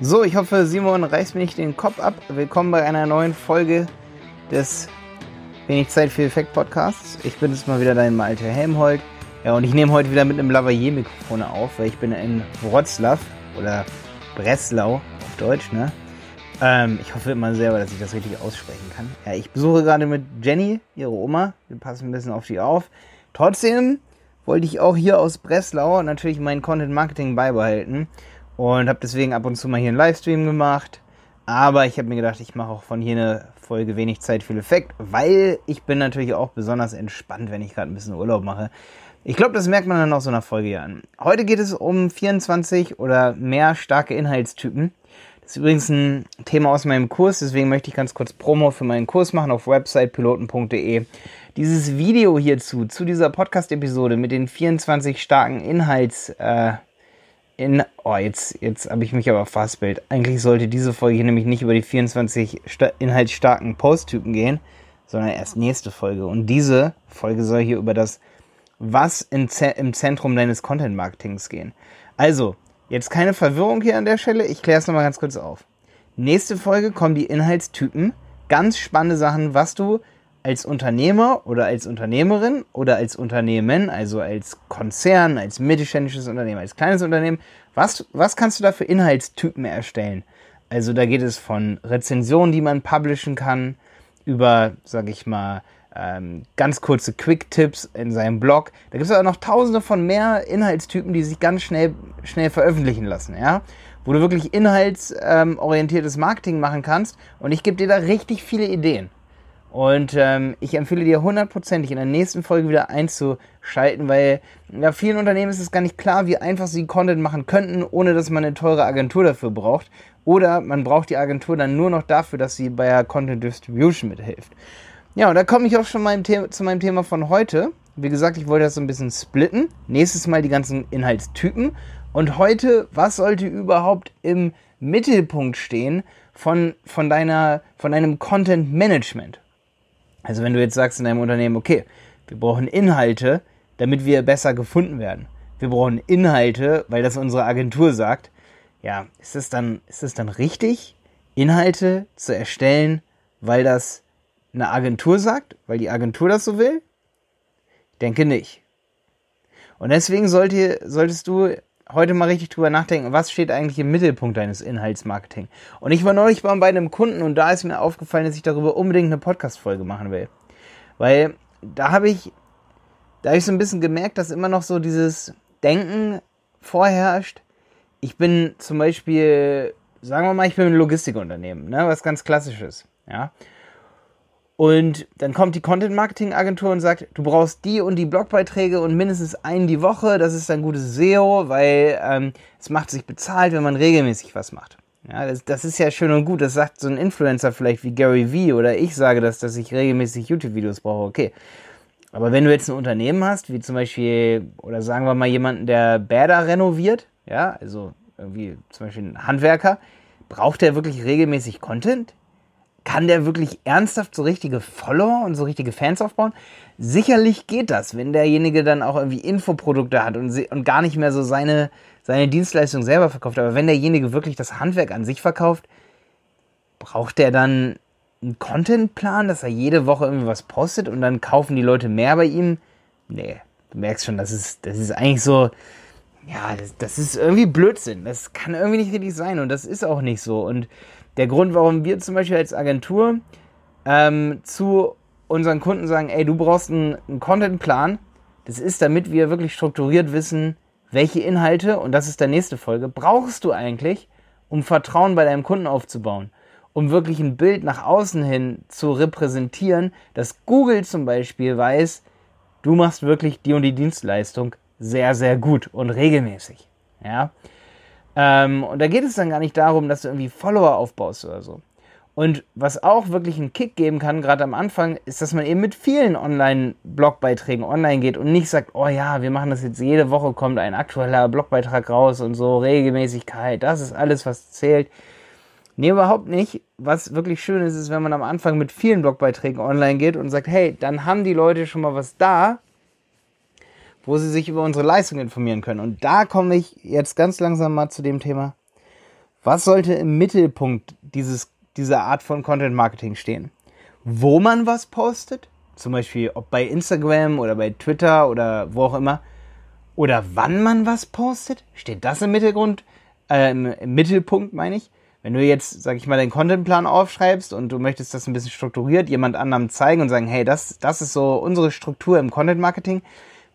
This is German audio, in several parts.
So, ich hoffe, Simon reißt mir nicht den Kopf ab. Willkommen bei einer neuen Folge des Wenig Zeit für Effekt Podcasts. Ich bin jetzt mal wieder dein Malte Helmholt. Ja, und ich nehme heute wieder mit einem Lavalier-Mikrofon auf, weil ich bin in Wroclaw oder Breslau auf Deutsch, ne? Ähm, ich hoffe immer selber, dass ich das richtig aussprechen kann. Ja, ich besuche gerade mit Jenny, ihre Oma. Wir passen ein bisschen auf die auf. Trotzdem wollte ich auch hier aus Breslau natürlich mein Content Marketing beibehalten und habe deswegen ab und zu mal hier einen Livestream gemacht. Aber ich habe mir gedacht, ich mache auch von hier eine Folge wenig Zeit viel Effekt, weil ich bin natürlich auch besonders entspannt, wenn ich gerade ein bisschen Urlaub mache. Ich glaube, das merkt man dann auch so einer Folge hier an. Heute geht es um 24 oder mehr starke Inhaltstypen. Das ist übrigens ein Thema aus meinem Kurs, deswegen möchte ich ganz kurz Promo für meinen Kurs machen auf websitepiloten.de. Dieses Video hierzu, zu dieser Podcast-Episode mit den 24 starken Inhalts, äh, in, oh, jetzt, jetzt habe ich mich aber fastbild. Eigentlich sollte diese Folge hier nämlich nicht über die 24 inhaltsstarken Posttypen gehen, sondern erst nächste Folge. Und diese Folge soll hier über das Was im Zentrum deines Content-Marketings gehen. Also, Jetzt keine Verwirrung hier an der Stelle, ich kläre es nochmal ganz kurz auf. Nächste Folge kommen die Inhaltstypen. Ganz spannende Sachen, was du als Unternehmer oder als Unternehmerin oder als Unternehmen, also als Konzern, als mittelständisches Unternehmen, als kleines Unternehmen, was, was kannst du da für Inhaltstypen erstellen? Also da geht es von Rezensionen, die man publishen kann, über, sag ich mal, ähm, ganz kurze Quick-Tipps in seinem Blog. Da gibt es auch noch tausende von mehr Inhaltstypen, die sich ganz schnell, schnell veröffentlichen lassen, ja. Wo du wirklich inhaltsorientiertes Marketing machen kannst. Und ich gebe dir da richtig viele Ideen. Und ähm, ich empfehle dir hundertprozentig in der nächsten Folge wieder einzuschalten, weil ja, vielen Unternehmen ist es gar nicht klar, wie einfach sie Content machen könnten, ohne dass man eine teure Agentur dafür braucht. Oder man braucht die Agentur dann nur noch dafür, dass sie bei der Content Distribution mithilft. Ja, und da komme ich auch schon mal zu meinem Thema von heute. Wie gesagt, ich wollte das so ein bisschen splitten. Nächstes Mal die ganzen Inhaltstypen. Und heute, was sollte überhaupt im Mittelpunkt stehen von, von, deiner, von deinem Content Management? Also wenn du jetzt sagst in deinem Unternehmen, okay, wir brauchen Inhalte, damit wir besser gefunden werden. Wir brauchen Inhalte, weil das unsere Agentur sagt. Ja, ist es dann, dann richtig, Inhalte zu erstellen, weil das eine Agentur sagt, weil die Agentur das so will? Ich denke nicht. Und deswegen sollte, solltest du heute mal richtig drüber nachdenken, was steht eigentlich im Mittelpunkt deines Inhaltsmarketing. Und ich war neulich bei einem Kunden und da ist mir aufgefallen, dass ich darüber unbedingt eine Podcast-Folge machen will. Weil da habe ich, da habe ich so ein bisschen gemerkt, dass immer noch so dieses Denken vorherrscht. Ich bin zum Beispiel, sagen wir mal, ich bin ein Logistikunternehmen, ne, was ganz klassisches, ja. Und dann kommt die Content Marketing Agentur und sagt, du brauchst die und die Blogbeiträge und mindestens einen die Woche. Das ist ein gutes SEO, weil ähm, es macht sich bezahlt, wenn man regelmäßig was macht. Ja, das, das, ist ja schön und gut. Das sagt so ein Influencer vielleicht wie Gary Vee oder ich sage das, dass ich regelmäßig YouTube-Videos brauche. Okay. Aber wenn du jetzt ein Unternehmen hast, wie zum Beispiel, oder sagen wir mal jemanden, der Bäder renoviert, ja, also irgendwie zum Beispiel ein Handwerker, braucht der wirklich regelmäßig Content? Kann der wirklich ernsthaft so richtige Follower und so richtige Fans aufbauen? Sicherlich geht das, wenn derjenige dann auch irgendwie Infoprodukte hat und, und gar nicht mehr so seine, seine Dienstleistung selber verkauft. Aber wenn derjenige wirklich das Handwerk an sich verkauft, braucht der dann einen Contentplan, dass er jede Woche irgendwie was postet und dann kaufen die Leute mehr bei ihm? Nee, du merkst schon, das ist, das ist eigentlich so, ja, das, das ist irgendwie Blödsinn. Das kann irgendwie nicht richtig sein und das ist auch nicht so. Und der Grund, warum wir zum Beispiel als Agentur ähm, zu unseren Kunden sagen, ey, du brauchst einen, einen Contentplan, das ist, damit wir wirklich strukturiert wissen, welche Inhalte, und das ist der nächste Folge, brauchst du eigentlich, um Vertrauen bei deinem Kunden aufzubauen, um wirklich ein Bild nach außen hin zu repräsentieren, dass Google zum Beispiel weiß, du machst wirklich die und die Dienstleistung sehr, sehr gut und regelmäßig. Ja. Ähm, und da geht es dann gar nicht darum, dass du irgendwie Follower aufbaust oder so. Und was auch wirklich einen Kick geben kann, gerade am Anfang, ist, dass man eben mit vielen Online-Blogbeiträgen online geht und nicht sagt, oh ja, wir machen das jetzt jede Woche, kommt ein aktueller Blogbeitrag raus und so, Regelmäßigkeit, das ist alles, was zählt. Nee, überhaupt nicht. Was wirklich schön ist, ist, wenn man am Anfang mit vielen Blogbeiträgen online geht und sagt, hey, dann haben die Leute schon mal was da, wo sie sich über unsere Leistung informieren können. Und da komme ich jetzt ganz langsam mal zu dem Thema, Was sollte im Mittelpunkt dieses, dieser Art von Content Marketing stehen? Wo man was postet, zum Beispiel ob bei Instagram oder bei Twitter oder wo auch immer, oder wann man was postet, steht das im Mittelgrund, äh, im Mittelpunkt meine ich. Wenn du jetzt, sag ich mal, deinen Contentplan aufschreibst und du möchtest das ein bisschen strukturiert jemand anderem zeigen und sagen, hey, das, das ist so unsere Struktur im Content Marketing,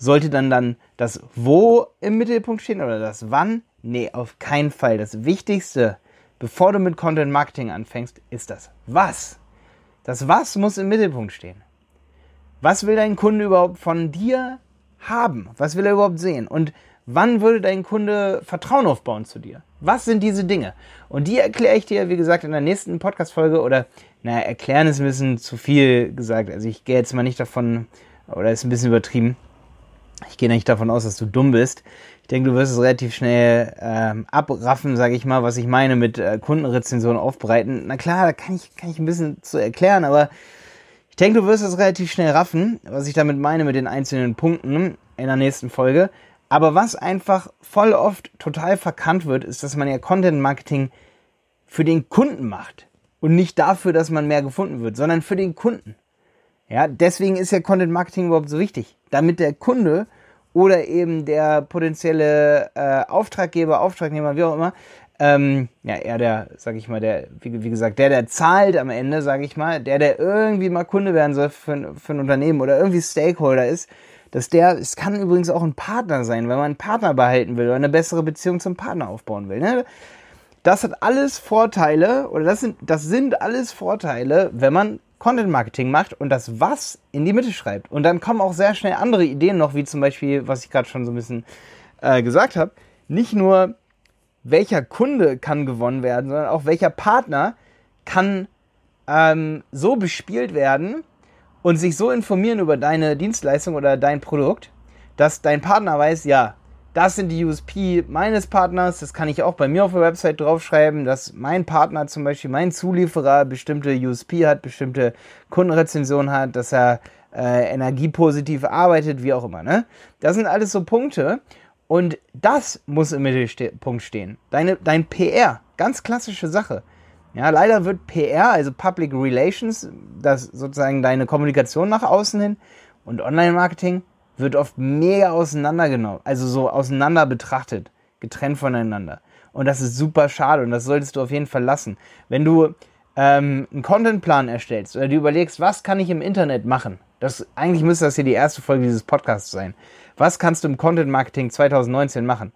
sollte dann dann das Wo im Mittelpunkt stehen oder das Wann? Nee, auf keinen Fall. Das Wichtigste, bevor du mit Content Marketing anfängst, ist das Was. Das Was muss im Mittelpunkt stehen. Was will dein Kunde überhaupt von dir haben? Was will er überhaupt sehen? Und wann würde dein Kunde Vertrauen aufbauen zu dir? Was sind diese Dinge? Und die erkläre ich dir, wie gesagt, in der nächsten Podcast-Folge oder, naja, erklären ist ein bisschen zu viel gesagt. Also ich gehe jetzt mal nicht davon, oder ist ein bisschen übertrieben. Ich gehe nicht davon aus, dass du dumm bist. Ich denke, du wirst es relativ schnell ähm, abraffen, sage ich mal, was ich meine mit äh, Kundenrezensionen aufbereiten. Na klar, da kann ich, kann ich ein bisschen zu erklären, aber ich denke, du wirst es relativ schnell raffen, was ich damit meine mit den einzelnen Punkten in der nächsten Folge. Aber was einfach voll oft total verkannt wird, ist, dass man ja Content Marketing für den Kunden macht. Und nicht dafür, dass man mehr gefunden wird, sondern für den Kunden. Ja, deswegen ist ja Content Marketing überhaupt so wichtig. Damit der Kunde oder eben der potenzielle äh, Auftraggeber, Auftragnehmer, wie auch immer, ähm, ja, er der, sag ich mal, der, wie, wie gesagt, der, der zahlt am Ende, sag ich mal, der, der irgendwie mal Kunde werden soll für, für ein Unternehmen oder irgendwie Stakeholder ist, dass der, es kann übrigens auch ein Partner sein, wenn man einen Partner behalten will oder eine bessere Beziehung zum Partner aufbauen will. Ne? Das hat alles Vorteile oder das sind, das sind alles Vorteile, wenn man Content Marketing macht und das Was in die Mitte schreibt. Und dann kommen auch sehr schnell andere Ideen noch, wie zum Beispiel, was ich gerade schon so ein bisschen äh, gesagt habe. Nicht nur, welcher Kunde kann gewonnen werden, sondern auch welcher Partner kann ähm, so bespielt werden, und sich so informieren über deine Dienstleistung oder dein Produkt, dass dein Partner weiß, ja, das sind die USP meines Partners, das kann ich auch bei mir auf der Website draufschreiben, dass mein Partner zum Beispiel, mein Zulieferer bestimmte USP hat, bestimmte Kundenrezensionen hat, dass er äh, energiepositiv arbeitet, wie auch immer. Ne? Das sind alles so Punkte und das muss im Mittelpunkt stehen. Deine, dein PR, ganz klassische Sache. Ja, leider wird PR, also Public Relations, das sozusagen deine Kommunikation nach außen hin und Online-Marketing wird oft mega auseinandergenommen, also so auseinander betrachtet, getrennt voneinander. Und das ist super schade und das solltest du auf jeden Fall lassen. Wenn du ähm, einen Contentplan erstellst oder du überlegst, was kann ich im Internet machen? Das, eigentlich müsste das hier die erste Folge dieses Podcasts sein. Was kannst du im Content Marketing 2019 machen?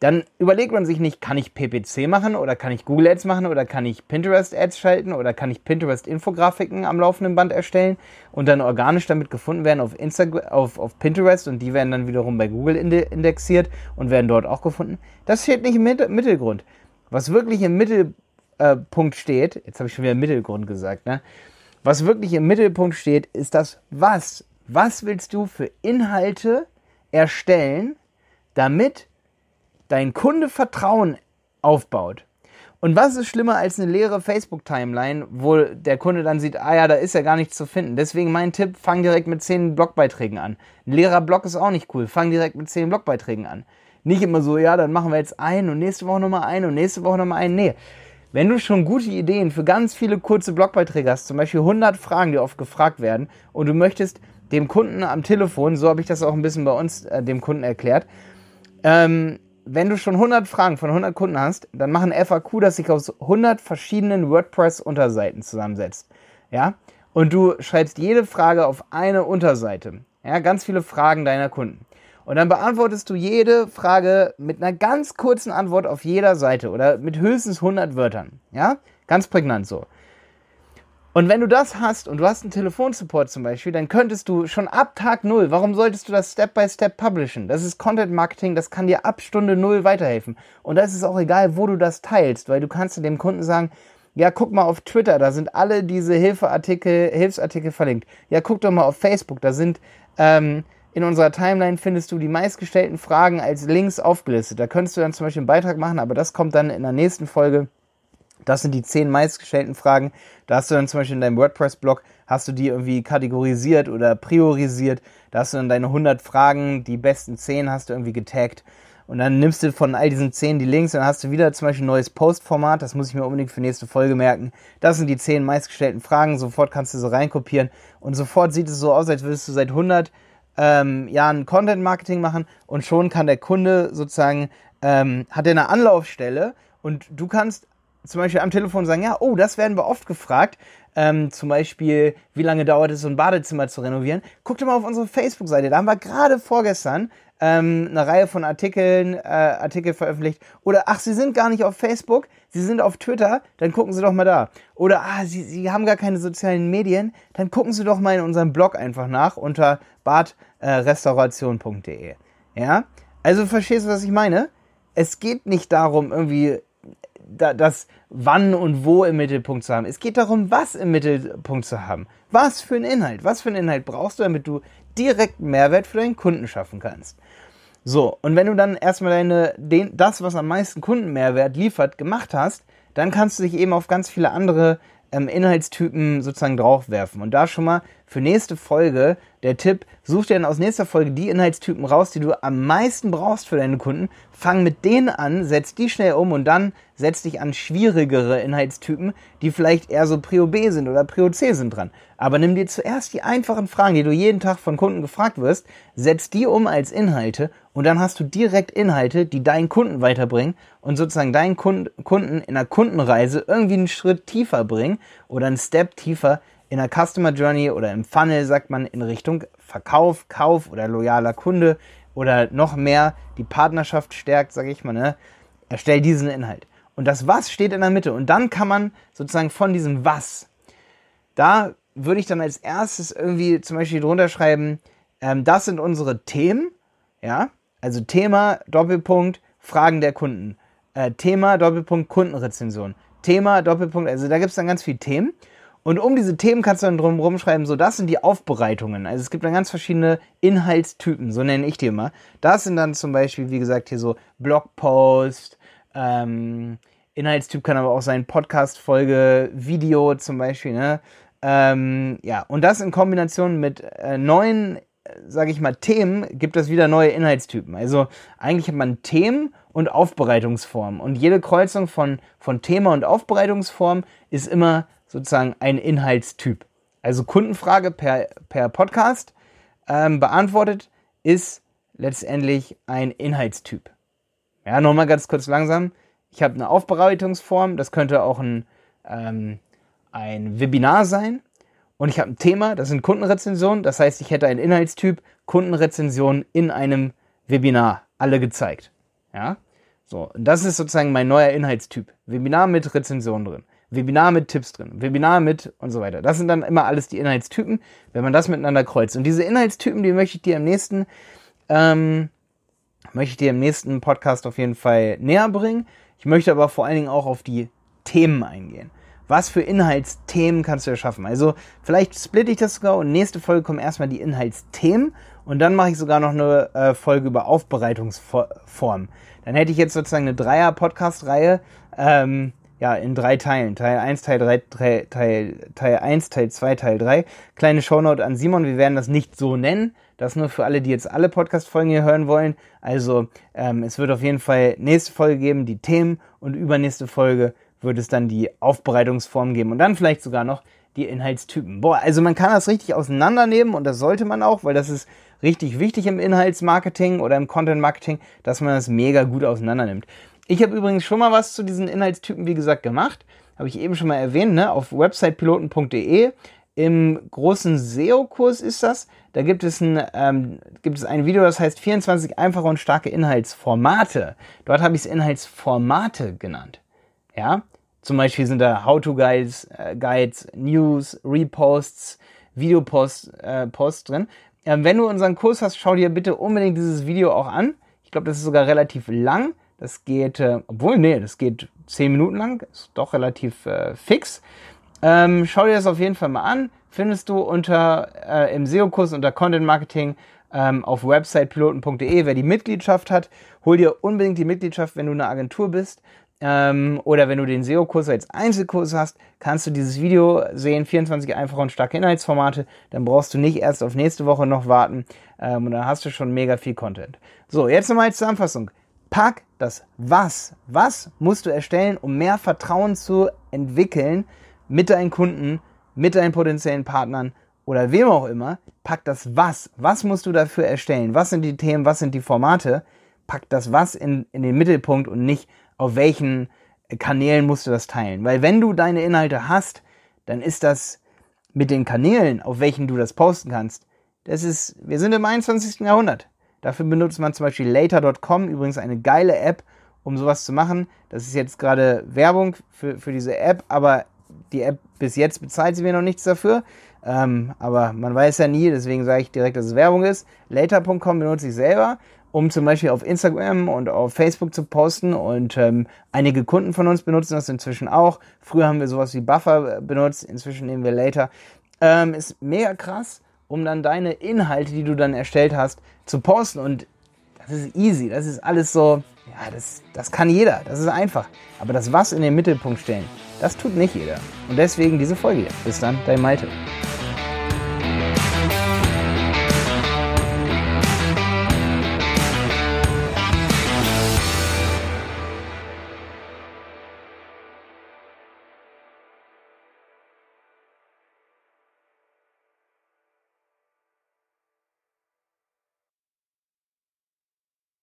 Dann überlegt man sich nicht, kann ich PPC machen oder kann ich Google Ads machen oder kann ich Pinterest Ads schalten oder kann ich Pinterest Infografiken am laufenden Band erstellen und dann organisch damit gefunden werden auf, Instagram, auf, auf Pinterest und die werden dann wiederum bei Google indexiert und werden dort auch gefunden. Das steht nicht im Mittelgrund. Was wirklich im Mittelpunkt steht, jetzt habe ich schon wieder Mittelgrund gesagt, ne? Was wirklich im Mittelpunkt steht, ist das Was. Was willst du für Inhalte erstellen, damit dein Kunde Vertrauen aufbaut. Und was ist schlimmer als eine leere Facebook-Timeline, wo der Kunde dann sieht, ah ja, da ist ja gar nichts zu finden. Deswegen mein Tipp, fang direkt mit 10 Blogbeiträgen an. Ein leerer Blog ist auch nicht cool. Fang direkt mit 10 Blogbeiträgen an. Nicht immer so, ja, dann machen wir jetzt einen und nächste Woche nochmal einen und nächste Woche nochmal einen. Nee. Wenn du schon gute Ideen für ganz viele kurze Blogbeiträge hast, zum Beispiel 100 Fragen, die oft gefragt werden, und du möchtest dem Kunden am Telefon, so habe ich das auch ein bisschen bei uns äh, dem Kunden erklärt, ähm, wenn du schon 100 Fragen von 100 Kunden hast, dann mach ein FAQ, das sich aus 100 verschiedenen WordPress-Unterseiten zusammensetzt. Ja? Und du schreibst jede Frage auf eine Unterseite. Ja, ganz viele Fragen deiner Kunden. Und dann beantwortest du jede Frage mit einer ganz kurzen Antwort auf jeder Seite oder mit höchstens 100 Wörtern. Ja? Ganz prägnant so. Und wenn du das hast und du hast einen Telefonsupport zum Beispiel, dann könntest du schon ab Tag Null, warum solltest du das Step by Step publishen? Das ist Content Marketing, das kann dir ab Stunde Null weiterhelfen. Und da ist es auch egal, wo du das teilst, weil du kannst dem Kunden sagen, ja, guck mal auf Twitter, da sind alle diese Hilfeartikel, Hilfsartikel verlinkt. Ja, guck doch mal auf Facebook, da sind ähm, in unserer Timeline findest du die meistgestellten Fragen als Links aufgelistet. Da könntest du dann zum Beispiel einen Beitrag machen, aber das kommt dann in der nächsten Folge das sind die zehn meistgestellten Fragen. Da hast du dann zum Beispiel in deinem WordPress-Blog, hast du die irgendwie kategorisiert oder priorisiert. Da hast du dann deine 100 Fragen, die besten 10 hast du irgendwie getaggt. und dann nimmst du von all diesen zehn die Links und dann hast du wieder zum Beispiel ein neues Postformat. Das muss ich mir unbedingt für nächste Folge merken. Das sind die zehn meistgestellten Fragen. Sofort kannst du so reinkopieren und sofort sieht es so aus, als würdest du seit 100 ähm, Jahren Content Marketing machen und schon kann der Kunde sozusagen, ähm, hat er eine Anlaufstelle und du kannst zum Beispiel am Telefon sagen, ja, oh, das werden wir oft gefragt. Ähm, zum Beispiel, wie lange dauert es, so ein Badezimmer zu renovieren? Guck doch mal auf unsere Facebook-Seite. Da haben wir gerade vorgestern ähm, eine Reihe von Artikeln, äh, Artikel veröffentlicht. Oder, ach, Sie sind gar nicht auf Facebook, Sie sind auf Twitter, dann gucken Sie doch mal da. Oder, ah, Sie, Sie haben gar keine sozialen Medien, dann gucken Sie doch mal in unserem Blog einfach nach unter badrestauration.de. Ja? Also verstehst du, was ich meine? Es geht nicht darum, irgendwie das Wann und Wo im Mittelpunkt zu haben. Es geht darum, was im Mittelpunkt zu haben. Was für einen Inhalt? Was für einen Inhalt brauchst du, damit du direkt Mehrwert für deinen Kunden schaffen kannst? So, und wenn du dann erstmal deine, den, das, was am meisten Kundenmehrwert liefert, gemacht hast, dann kannst du dich eben auf ganz viele andere ähm, Inhaltstypen sozusagen draufwerfen. Und da schon mal für nächste Folge der Tipp, such dir dann aus nächster Folge die Inhaltstypen raus, die du am meisten brauchst für deine Kunden. Fang mit denen an, setz die schnell um und dann setz dich an schwierigere Inhaltstypen, die vielleicht eher so Prio B sind oder Prio C sind dran. Aber nimm dir zuerst die einfachen Fragen, die du jeden Tag von Kunden gefragt wirst, setz die um als Inhalte und dann hast du direkt Inhalte, die deinen Kunden weiterbringen und sozusagen deinen Kunden in der Kundenreise irgendwie einen Schritt tiefer bringen oder einen Step tiefer in der Customer Journey oder im Funnel, sagt man, in Richtung Verkauf, Kauf oder loyaler Kunde oder noch mehr die Partnerschaft stärkt, sage ich mal, ne? Erstell diesen Inhalt. Und das Was steht in der Mitte. Und dann kann man sozusagen von diesem Was, da würde ich dann als erstes irgendwie zum Beispiel drunter schreiben, ähm, das sind unsere Themen, ja, also Thema, Doppelpunkt, Fragen der Kunden. Äh, Thema, Doppelpunkt, Kundenrezension. Thema, Doppelpunkt, also da gibt es dann ganz viele Themen. Und um diese Themen kannst du dann drum schreiben, so das sind die Aufbereitungen. Also es gibt dann ganz verschiedene Inhaltstypen, so nenne ich die immer. Das sind dann zum Beispiel, wie gesagt, hier so Blogpost, ähm, Inhaltstyp kann aber auch sein Podcast-Folge, Video zum Beispiel, ne? Ähm, ja, und das in Kombination mit äh, neuen sage ich mal, Themen gibt es wieder neue Inhaltstypen. Also eigentlich hat man Themen und Aufbereitungsformen. Und jede Kreuzung von, von Thema und Aufbereitungsform ist immer sozusagen ein Inhaltstyp. Also Kundenfrage per, per Podcast ähm, beantwortet ist letztendlich ein Inhaltstyp. Ja, nochmal ganz kurz langsam. Ich habe eine Aufbereitungsform, das könnte auch ein, ähm, ein Webinar sein. Und ich habe ein Thema, das sind Kundenrezensionen. Das heißt, ich hätte einen Inhaltstyp Kundenrezension in einem Webinar, alle gezeigt. Ja, so. Und das ist sozusagen mein neuer Inhaltstyp. Webinar mit Rezension drin. Webinar mit Tipps drin, Webinar mit und so weiter. Das sind dann immer alles die Inhaltstypen, wenn man das miteinander kreuzt. Und diese Inhaltstypen, die möchte ich dir im nächsten, ähm, möchte ich dir im nächsten Podcast auf jeden Fall näher bringen. Ich möchte aber vor allen Dingen auch auf die Themen eingehen was für Inhaltsthemen kannst du erschaffen. Also vielleicht splitte ich das sogar und nächste Folge kommen erstmal die Inhaltsthemen und dann mache ich sogar noch eine äh, Folge über Aufbereitungsform. Dann hätte ich jetzt sozusagen eine Dreier-Podcast-Reihe, ähm, ja, in drei Teilen. Teil 1, Teil 3, Teil, Teil, Teil 1, Teil 2, Teil 3. Kleine Shownote an Simon, wir werden das nicht so nennen. Das nur für alle, die jetzt alle Podcast-Folgen hier hören wollen. Also ähm, es wird auf jeden Fall nächste Folge geben, die Themen und übernächste Folge wird es dann die Aufbereitungsform geben und dann vielleicht sogar noch die Inhaltstypen. Boah, also man kann das richtig auseinandernehmen und das sollte man auch, weil das ist richtig wichtig im Inhaltsmarketing oder im Content Marketing, dass man das mega gut auseinandernimmt. Ich habe übrigens schon mal was zu diesen Inhaltstypen, wie gesagt, gemacht. Habe ich eben schon mal erwähnt, ne? auf websitepiloten.de. Im großen SEO-Kurs ist das. Da gibt es, ein, ähm, gibt es ein Video, das heißt 24 einfache und starke Inhaltsformate. Dort habe ich es Inhaltsformate genannt. Ja, zum Beispiel sind da How-to-Guides, äh, Guides, News, Reposts, Videoposts äh, Posts drin. Ähm, wenn du unseren Kurs hast, schau dir bitte unbedingt dieses Video auch an. Ich glaube, das ist sogar relativ lang. Das geht, äh, obwohl, nee, das geht 10 Minuten lang. Ist doch relativ äh, fix. Ähm, schau dir das auf jeden Fall mal an. Findest du unter äh, im SEO-Kurs unter Content Marketing ähm, auf websitepiloten.de. Wer die Mitgliedschaft hat, hol dir unbedingt die Mitgliedschaft, wenn du eine Agentur bist ähm, oder wenn du den SEO-Kurs als Einzelkurs hast, kannst du dieses Video sehen, 24 einfache und starke Inhaltsformate. Dann brauchst du nicht erst auf nächste Woche noch warten ähm, und dann hast du schon mega viel Content. So, jetzt nochmal als Zusammenfassung. Pack das Was. Was musst du erstellen, um mehr Vertrauen zu entwickeln mit deinen Kunden, mit deinen potenziellen Partnern oder wem auch immer. Pack das Was. Was musst du dafür erstellen? Was sind die Themen? Was sind die Formate? Pack das Was in, in den Mittelpunkt und nicht auf welchen Kanälen musst du das teilen. Weil wenn du deine Inhalte hast, dann ist das mit den Kanälen, auf welchen du das posten kannst, das ist, wir sind im 21. Jahrhundert. Dafür benutzt man zum Beispiel later.com, übrigens eine geile App, um sowas zu machen. Das ist jetzt gerade Werbung für, für diese App, aber die App bis jetzt bezahlt sie mir noch nichts dafür. Ähm, aber man weiß ja nie, deswegen sage ich direkt, dass es Werbung ist. Later.com benutze ich selber, um zum Beispiel auf Instagram und auf Facebook zu posten. Und ähm, einige Kunden von uns benutzen das inzwischen auch. Früher haben wir sowas wie Buffer benutzt, inzwischen nehmen wir Later. Ähm, ist mega krass um dann deine Inhalte, die du dann erstellt hast, zu posten. Und das ist easy, das ist alles so, ja, das, das kann jeder, das ist einfach. Aber das Was in den Mittelpunkt stellen, das tut nicht jeder. Und deswegen diese Folge hier. Bis dann, dein Malte.